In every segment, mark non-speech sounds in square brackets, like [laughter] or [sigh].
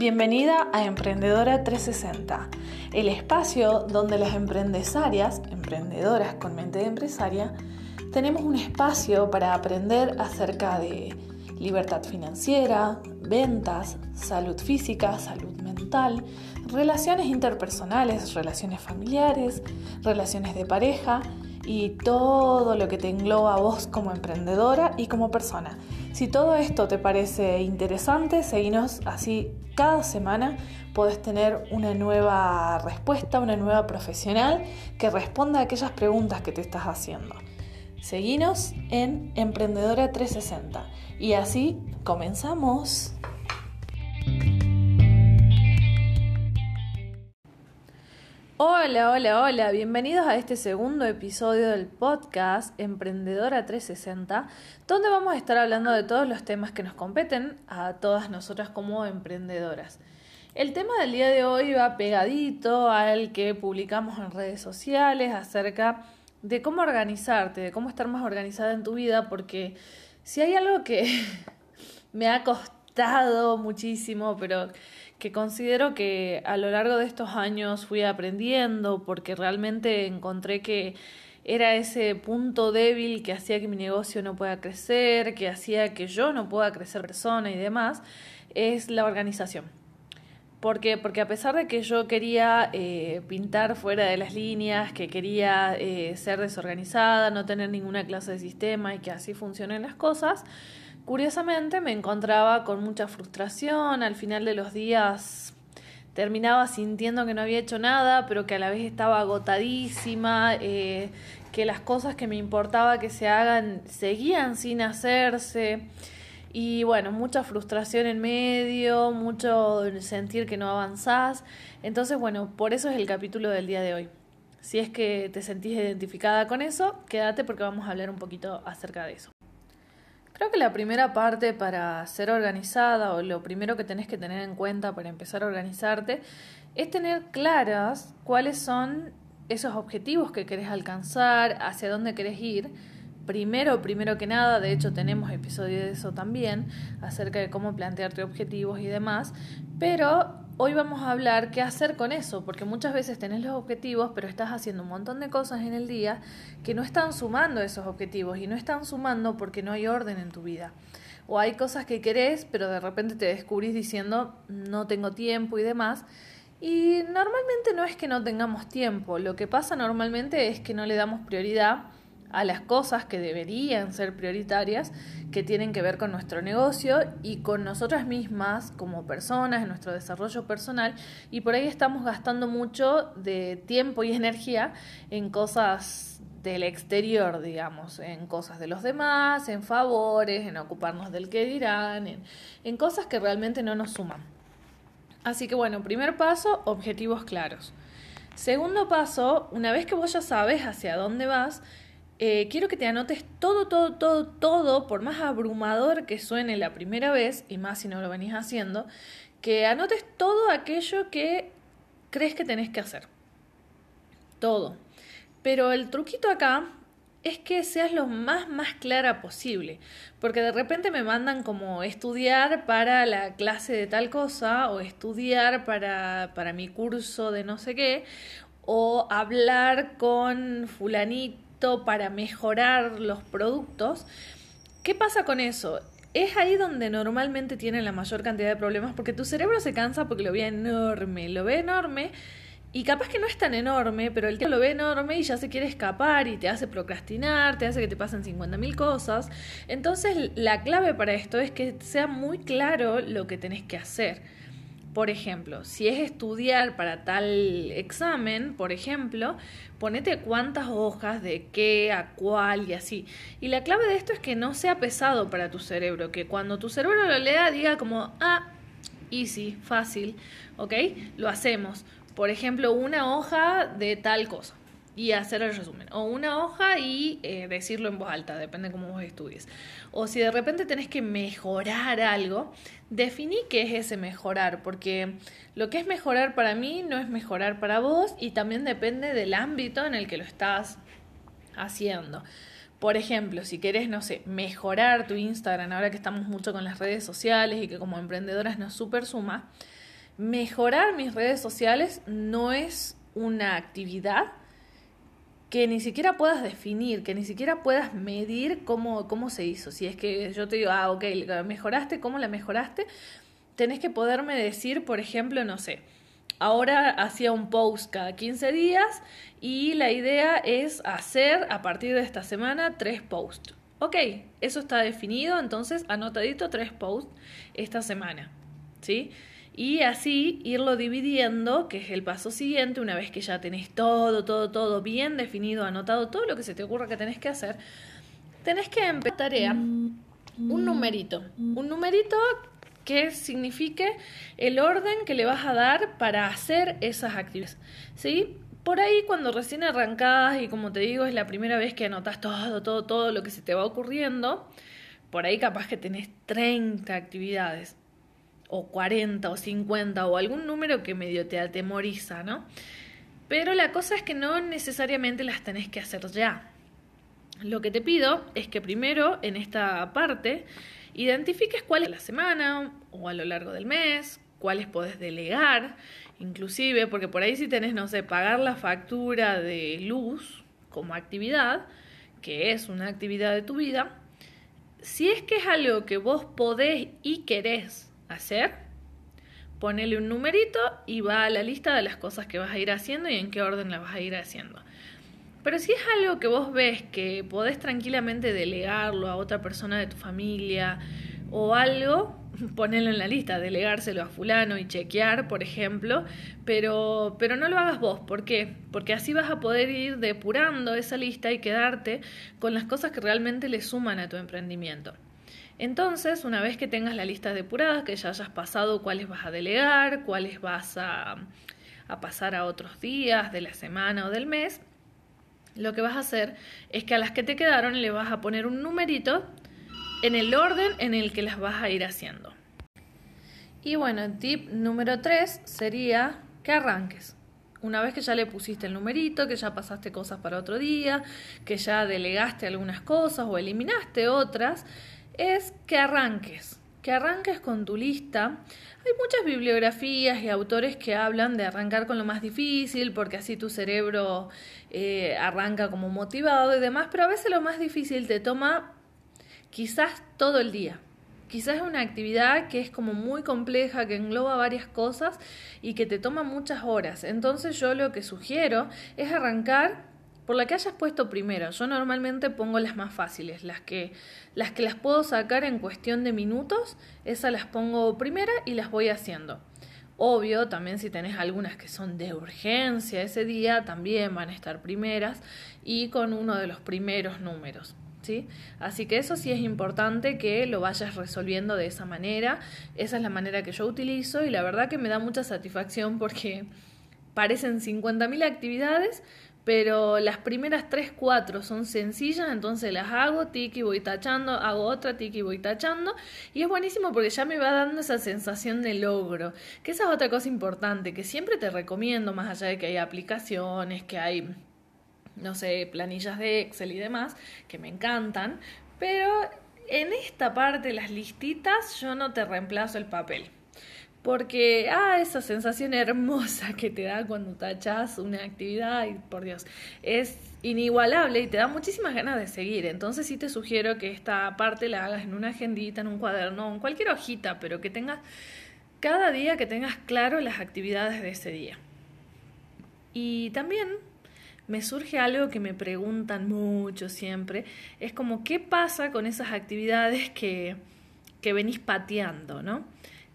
Bienvenida a Emprendedora 360, el espacio donde las emprendesarias, emprendedoras con mente de empresaria, tenemos un espacio para aprender acerca de libertad financiera, ventas, salud física, salud mental, relaciones interpersonales, relaciones familiares, relaciones de pareja y todo lo que te engloba a vos como emprendedora y como persona. Si todo esto te parece interesante, seguinos así cada semana podés tener una nueva respuesta, una nueva profesional que responda a aquellas preguntas que te estás haciendo. Seguinos en Emprendedora 360 y así comenzamos. Hola, hola, hola, bienvenidos a este segundo episodio del podcast Emprendedora 360, donde vamos a estar hablando de todos los temas que nos competen a todas nosotras como emprendedoras. El tema del día de hoy va pegadito al que publicamos en redes sociales acerca de cómo organizarte, de cómo estar más organizada en tu vida, porque si hay algo que [laughs] me ha costado muchísimo, pero que considero que a lo largo de estos años fui aprendiendo porque realmente encontré que era ese punto débil que hacía que mi negocio no pueda crecer, que hacía que yo no pueda crecer persona y demás, es la organización. ¿Por qué? Porque a pesar de que yo quería eh, pintar fuera de las líneas, que quería eh, ser desorganizada, no tener ninguna clase de sistema y que así funcionen las cosas, Curiosamente me encontraba con mucha frustración, al final de los días terminaba sintiendo que no había hecho nada, pero que a la vez estaba agotadísima, eh, que las cosas que me importaba que se hagan seguían sin hacerse. Y bueno, mucha frustración en medio, mucho sentir que no avanzás. Entonces, bueno, por eso es el capítulo del día de hoy. Si es que te sentís identificada con eso, quédate porque vamos a hablar un poquito acerca de eso. Creo que la primera parte para ser organizada o lo primero que tenés que tener en cuenta para empezar a organizarte es tener claras cuáles son esos objetivos que querés alcanzar, hacia dónde querés ir. Primero, primero que nada, de hecho tenemos episodio de eso también, acerca de cómo plantearte objetivos y demás, pero hoy vamos a hablar qué hacer con eso, porque muchas veces tenés los objetivos, pero estás haciendo un montón de cosas en el día que no están sumando esos objetivos y no están sumando porque no hay orden en tu vida. O hay cosas que querés, pero de repente te descubrís diciendo no tengo tiempo y demás. Y normalmente no es que no tengamos tiempo, lo que pasa normalmente es que no le damos prioridad a las cosas que deberían ser prioritarias, que tienen que ver con nuestro negocio y con nosotras mismas como personas, en nuestro desarrollo personal, y por ahí estamos gastando mucho de tiempo y energía en cosas del exterior, digamos, en cosas de los demás, en favores, en ocuparnos del que dirán, en, en cosas que realmente no nos suman. Así que bueno, primer paso, objetivos claros. Segundo paso, una vez que vos ya sabes hacia dónde vas, eh, quiero que te anotes todo, todo, todo, todo, por más abrumador que suene la primera vez, y más si no lo venís haciendo, que anotes todo aquello que crees que tenés que hacer. Todo. Pero el truquito acá es que seas lo más, más clara posible. Porque de repente me mandan como estudiar para la clase de tal cosa, o estudiar para, para mi curso de no sé qué, o hablar con fulanito para mejorar los productos. ¿Qué pasa con eso? Es ahí donde normalmente tienen la mayor cantidad de problemas porque tu cerebro se cansa porque lo ve enorme, lo ve enorme y capaz que no es tan enorme, pero el tío lo ve enorme y ya se quiere escapar y te hace procrastinar, te hace que te pasen 50.000 cosas. Entonces la clave para esto es que sea muy claro lo que tenés que hacer. Por ejemplo, si es estudiar para tal examen, por ejemplo, ponete cuántas hojas, de qué, a cuál y así. Y la clave de esto es que no sea pesado para tu cerebro, que cuando tu cerebro lo lea diga como, ah, easy, fácil, ¿ok? Lo hacemos. Por ejemplo, una hoja de tal cosa y hacer el resumen. O una hoja y eh, decirlo en voz alta, depende cómo vos estudies. O si de repente tenés que mejorar algo, definí qué es ese mejorar, porque lo que es mejorar para mí no es mejorar para vos y también depende del ámbito en el que lo estás haciendo. Por ejemplo, si querés, no sé, mejorar tu Instagram, ahora que estamos mucho con las redes sociales y que como emprendedoras nos super suma, mejorar mis redes sociales no es una actividad que ni siquiera puedas definir, que ni siquiera puedas medir cómo, cómo se hizo. Si es que yo te digo, ah, ok, mejoraste, ¿cómo la mejoraste? Tenés que poderme decir, por ejemplo, no sé, ahora hacía un post cada 15 días y la idea es hacer a partir de esta semana tres posts. Ok, eso está definido, entonces anotadito tres posts esta semana, ¿sí? Y así irlo dividiendo, que es el paso siguiente, una vez que ya tenés todo, todo, todo bien definido, anotado, todo lo que se te ocurra que tenés que hacer, tenés que empezar tarea, un numerito, un numerito que signifique el orden que le vas a dar para hacer esas actividades. ¿Sí? Por ahí cuando recién arrancás y como te digo es la primera vez que anotas todo, todo, todo lo que se te va ocurriendo, por ahí capaz que tenés 30 actividades o 40 o 50 o algún número que medio te atemoriza, ¿no? Pero la cosa es que no necesariamente las tenés que hacer ya. Lo que te pido es que primero en esta parte identifiques cuál es la semana o a lo largo del mes, cuáles podés delegar, inclusive, porque por ahí si tenés, no sé, pagar la factura de luz como actividad, que es una actividad de tu vida, si es que es algo que vos podés y querés hacer, ponele un numerito y va a la lista de las cosas que vas a ir haciendo y en qué orden las vas a ir haciendo. Pero si es algo que vos ves que podés tranquilamente delegarlo a otra persona de tu familia o algo, [laughs] ponelo en la lista, delegárselo a fulano y chequear, por ejemplo, pero, pero no lo hagas vos. ¿Por qué? Porque así vas a poder ir depurando esa lista y quedarte con las cosas que realmente le suman a tu emprendimiento. Entonces, una vez que tengas la lista depurada, que ya hayas pasado cuáles vas a delegar, cuáles vas a, a pasar a otros días de la semana o del mes, lo que vas a hacer es que a las que te quedaron le vas a poner un numerito en el orden en el que las vas a ir haciendo. Y bueno, tip número 3 sería que arranques. Una vez que ya le pusiste el numerito, que ya pasaste cosas para otro día, que ya delegaste algunas cosas o eliminaste otras, es que arranques, que arranques con tu lista. Hay muchas bibliografías y autores que hablan de arrancar con lo más difícil, porque así tu cerebro eh, arranca como motivado y demás, pero a veces lo más difícil te toma quizás todo el día. Quizás es una actividad que es como muy compleja, que engloba varias cosas y que te toma muchas horas. Entonces yo lo que sugiero es arrancar por la que hayas puesto primero. Yo normalmente pongo las más fáciles, las que las que las puedo sacar en cuestión de minutos, esas las pongo primera y las voy haciendo. Obvio, también si tenés algunas que son de urgencia ese día, también van a estar primeras y con uno de los primeros números. ¿Sí? Así que eso sí es importante que lo vayas resolviendo de esa manera. Esa es la manera que yo utilizo y la verdad que me da mucha satisfacción porque parecen 50.000 actividades, pero las primeras tres, cuatro son sencillas, entonces las hago, tiki, voy tachando, hago otra, tiki, voy tachando, y es buenísimo porque ya me va dando esa sensación de logro, que esa es otra cosa importante, que siempre te recomiendo, más allá de que hay aplicaciones, que hay, no sé, planillas de Excel y demás, que me encantan, pero en esta parte, las listitas, yo no te reemplazo el papel. Porque, ah, esa sensación hermosa que te da cuando tachas una actividad, y por Dios, es inigualable y te da muchísimas ganas de seguir. Entonces sí te sugiero que esta parte la hagas en una agendita, en un cuaderno, en cualquier hojita, pero que tengas cada día que tengas claro las actividades de ese día. Y también me surge algo que me preguntan mucho siempre, es como qué pasa con esas actividades que, que venís pateando, ¿no?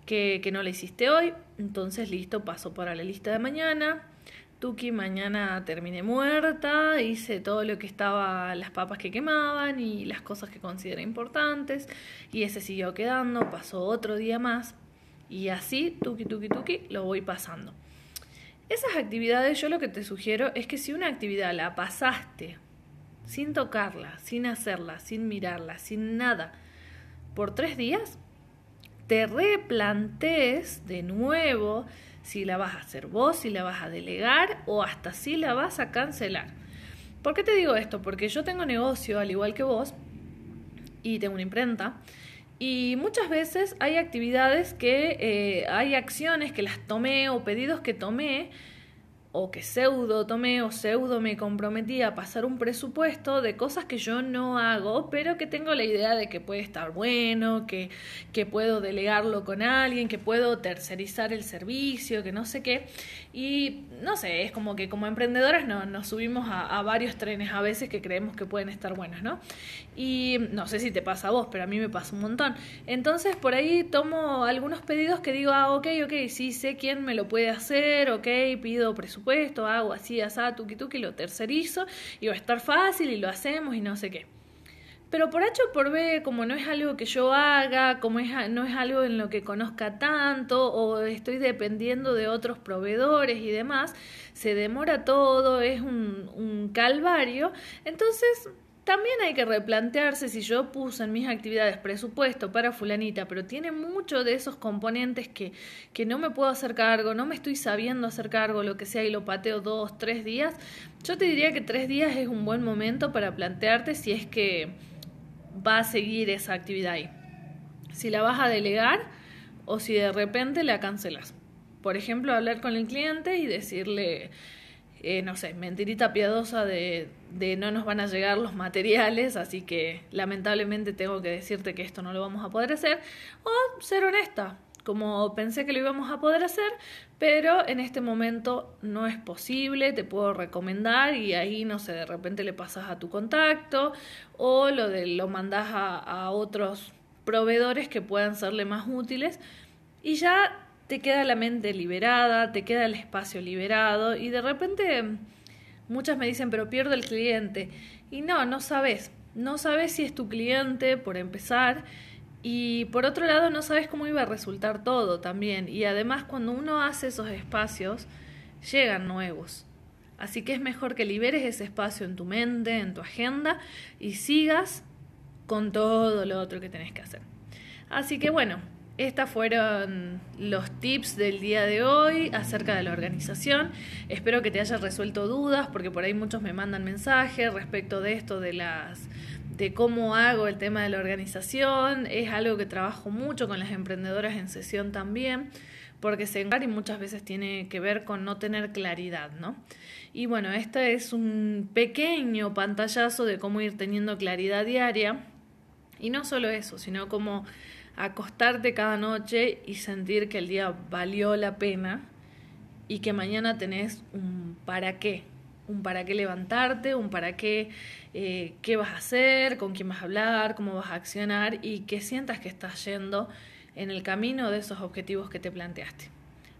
Que, no la hiciste hoy, entonces listo, paso para la lista de mañana. Tuki, mañana terminé muerta, hice todo lo que estaba, las papas que quemaban y las cosas que considera importantes, y ese siguió quedando, pasó otro día más, y así, tuki, tuki, tuki, lo voy pasando. Esas actividades yo lo que te sugiero es que si una actividad la pasaste sin tocarla, sin hacerla, sin mirarla, sin nada, por tres días, te replantees de nuevo si la vas a hacer vos, si la vas a delegar o hasta si la vas a cancelar. ¿Por qué te digo esto? Porque yo tengo negocio al igual que vos y tengo una imprenta Y muchas veces hay actividades que, eh, hay acciones que las tomé o pedidos que tomé o que pseudo tomé o pseudo me comprometí a pasar un presupuesto de cosas que yo no hago, pero que tengo la idea de que puede estar bueno, que, que puedo delegarlo con alguien, que puedo tercerizar el servicio, que no sé qué. Y no sé, es como que como emprendedoras no, nos subimos a, a varios trenes a veces que creemos que pueden estar buenos, ¿no? Y no sé si te pasa a vos, pero a mí me pasa un montón. Entonces por ahí tomo algunos pedidos que digo, ah, ok, ok, sí sé quién me lo puede hacer, ok, pido presupuesto presupuesto, hago así, asá, tuki tuki, lo tercerizo y va a estar fácil y lo hacemos y no sé qué. Pero por H o por B, como no es algo que yo haga, como es, no es algo en lo que conozca tanto o estoy dependiendo de otros proveedores y demás, se demora todo, es un, un calvario. Entonces también hay que replantearse si yo puse en mis actividades presupuesto para fulanita, pero tiene mucho de esos componentes que, que no me puedo hacer cargo, no me estoy sabiendo hacer cargo, lo que sea, y lo pateo dos, tres días. Yo te diría que tres días es un buen momento para plantearte si es que va a seguir esa actividad ahí. Si la vas a delegar o si de repente la cancelas. Por ejemplo, hablar con el cliente y decirle, eh, no sé, mentirita piadosa de, de no nos van a llegar los materiales, así que lamentablemente tengo que decirte que esto no lo vamos a poder hacer, o ser honesta, como pensé que lo íbamos a poder hacer, pero en este momento no es posible, te puedo recomendar y ahí, no sé, de repente le pasas a tu contacto o lo, de, lo mandas a, a otros proveedores que puedan serle más útiles y ya te queda la mente liberada, te queda el espacio liberado y de repente muchas me dicen, pero pierdo el cliente. Y no, no sabes. No sabes si es tu cliente, por empezar. Y por otro lado, no sabes cómo iba a resultar todo también. Y además, cuando uno hace esos espacios, llegan nuevos. Así que es mejor que liberes ese espacio en tu mente, en tu agenda, y sigas con todo lo otro que tenés que hacer. Así que bueno, estos fueron los tips del día de hoy acerca de la organización. Espero que te haya resuelto dudas porque por ahí muchos me mandan mensajes respecto de esto de las de cómo hago el tema de la organización. Es algo que trabajo mucho con las emprendedoras en sesión también porque se y muchas veces tiene que ver con no tener claridad, ¿no? Y bueno, este es un pequeño pantallazo de cómo ir teniendo claridad diaria. Y no solo eso, sino como acostarte cada noche y sentir que el día valió la pena y que mañana tenés un para qué, un para qué levantarte, un para qué, eh, qué vas a hacer, con quién vas a hablar, cómo vas a accionar y que sientas que estás yendo en el camino de esos objetivos que te planteaste.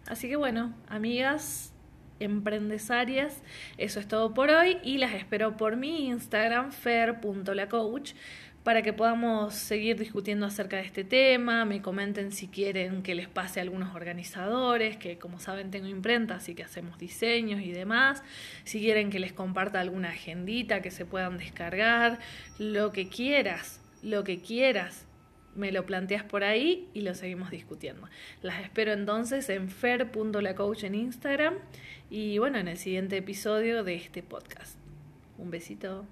Así que bueno, amigas emprendesarias, eso es todo por hoy y las espero por mi Instagram fer.lacoach para que podamos seguir discutiendo acerca de este tema, me comenten si quieren que les pase a algunos organizadores, que como saben tengo imprenta, así que hacemos diseños y demás, si quieren que les comparta alguna agendita que se puedan descargar, lo que quieras, lo que quieras, me lo planteas por ahí y lo seguimos discutiendo. Las espero entonces en fer.lacoach en Instagram y bueno, en el siguiente episodio de este podcast. Un besito.